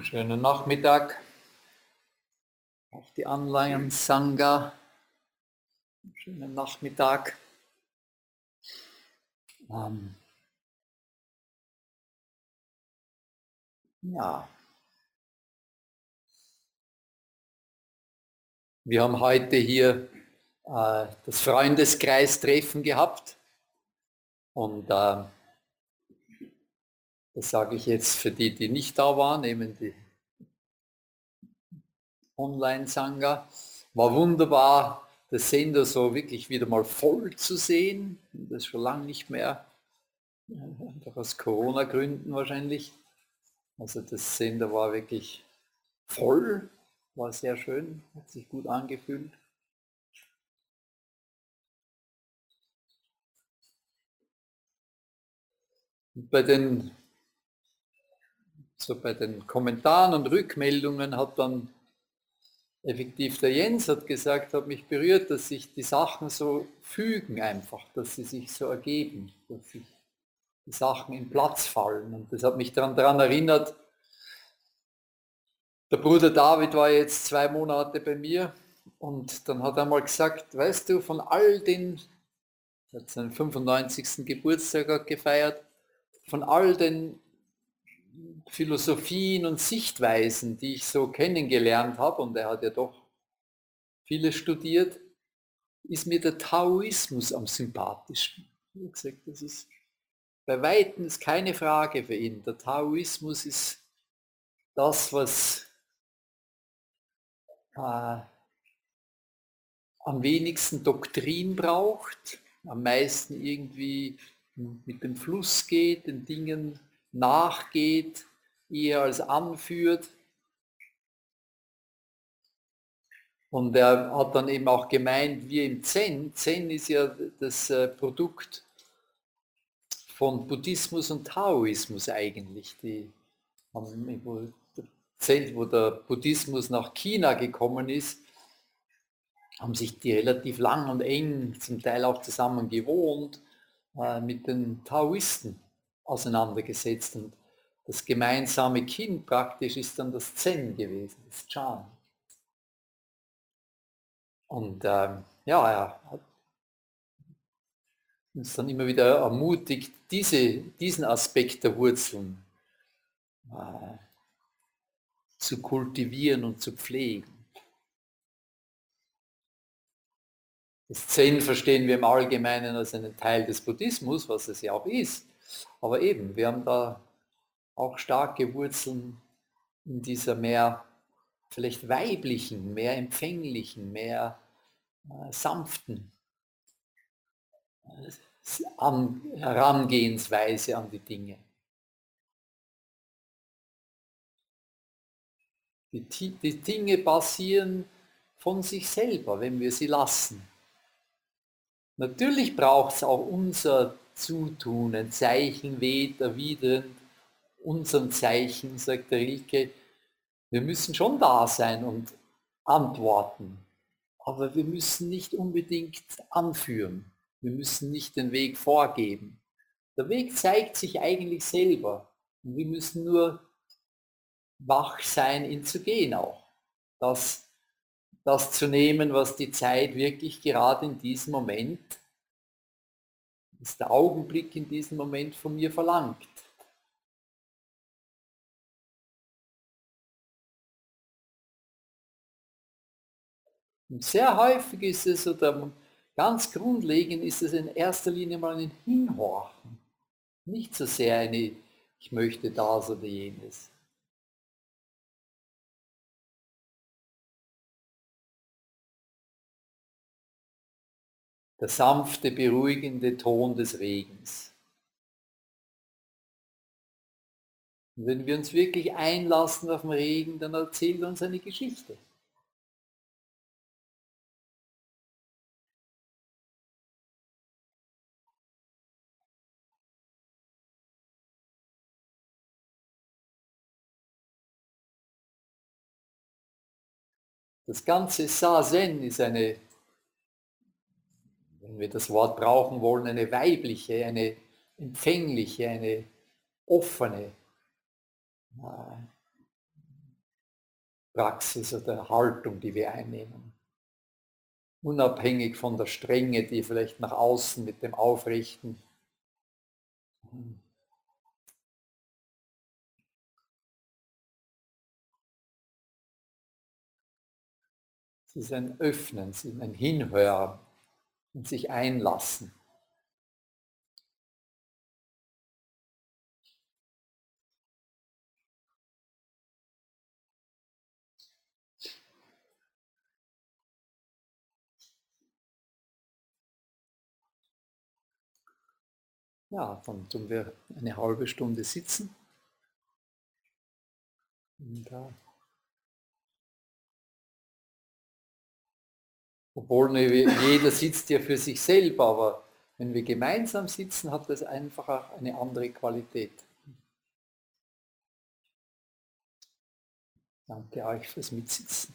Schönen Nachmittag. Auch die Anleihen Sangha. Schönen Nachmittag. Ähm ja. Wir haben heute hier äh, das Freundeskreistreffen gehabt und äh, das sage ich jetzt für die, die nicht da waren, eben die Online-Sangha. War wunderbar, das Sender so wirklich wieder mal voll zu sehen. Das schon lange nicht mehr, einfach aus Corona-Gründen wahrscheinlich. Also das Sender war wirklich voll, war sehr schön, hat sich gut angefühlt. Bei den so bei den Kommentaren und Rückmeldungen hat dann effektiv der Jens hat gesagt, hat mich berührt, dass sich die Sachen so fügen einfach, dass sie sich so ergeben, dass sich die Sachen in Platz fallen. Und das hat mich daran, erinnert, der Bruder David war jetzt zwei Monate bei mir und dann hat er mal gesagt, weißt du, von all den, er hat seinen 95. Geburtstag gefeiert, von all den Philosophien und Sichtweisen, die ich so kennengelernt habe, und er hat ja doch viele studiert, ist mir der Taoismus am sympathischsten. Ich gesagt, das ist bei Weitem ist keine Frage für ihn. Der Taoismus ist das, was äh, am wenigsten Doktrin braucht, am meisten irgendwie mit dem Fluss geht, den Dingen nachgeht, eher als anführt. Und er hat dann eben auch gemeint, wie im Zen, Zen ist ja das äh, Produkt von Buddhismus und Taoismus eigentlich. Die wo, Zen, wo der Buddhismus nach China gekommen ist, haben sich die relativ lang und eng zum Teil auch zusammen gewohnt äh, mit den Taoisten auseinandergesetzt und das gemeinsame Kind praktisch ist dann das Zen gewesen, das Chan. Und ähm, ja, er hat uns dann immer wieder ermutigt, diese, diesen Aspekt der Wurzeln äh, zu kultivieren und zu pflegen. Das Zen verstehen wir im Allgemeinen als einen Teil des Buddhismus, was es ja auch ist. Aber eben, wir haben da auch starke Wurzeln in dieser mehr vielleicht weiblichen, mehr empfänglichen, mehr äh, sanften äh, an, Herangehensweise an die Dinge. Die, die Dinge passieren von sich selber, wenn wir sie lassen. Natürlich braucht es auch unser Zutun, ein Zeichen weht erwidernd unserem Zeichen, sagt der Rilke. Wir müssen schon da sein und antworten, aber wir müssen nicht unbedingt anführen. Wir müssen nicht den Weg vorgeben. Der Weg zeigt sich eigentlich selber. Und wir müssen nur wach sein, ihn zu gehen auch. Das, das zu nehmen, was die Zeit wirklich gerade in diesem Moment was der Augenblick in diesem Moment von mir verlangt. Und sehr häufig ist es, oder ganz grundlegend ist es in erster Linie mal ein Hinhorchen. Nicht so sehr eine, ich möchte das oder jenes. Der sanfte, beruhigende Ton des Regens. Und wenn wir uns wirklich einlassen auf den Regen, dann erzählt er uns eine Geschichte. Das ganze Sazen ist eine wenn wir das Wort brauchen wollen, eine weibliche, eine empfängliche, eine offene, Praxis oder Haltung, die wir einnehmen. Unabhängig von der Strenge, die vielleicht nach außen mit dem Aufrichten Es ist ein Öffnen, ein Hinhören und sich einlassen. Ja, dann tun wir eine halbe Stunde sitzen. Und, äh, obwohl jeder sitzt ja für sich selber, aber wenn wir gemeinsam sitzen, hat das einfach auch eine andere Qualität. Danke euch fürs Mitsitzen.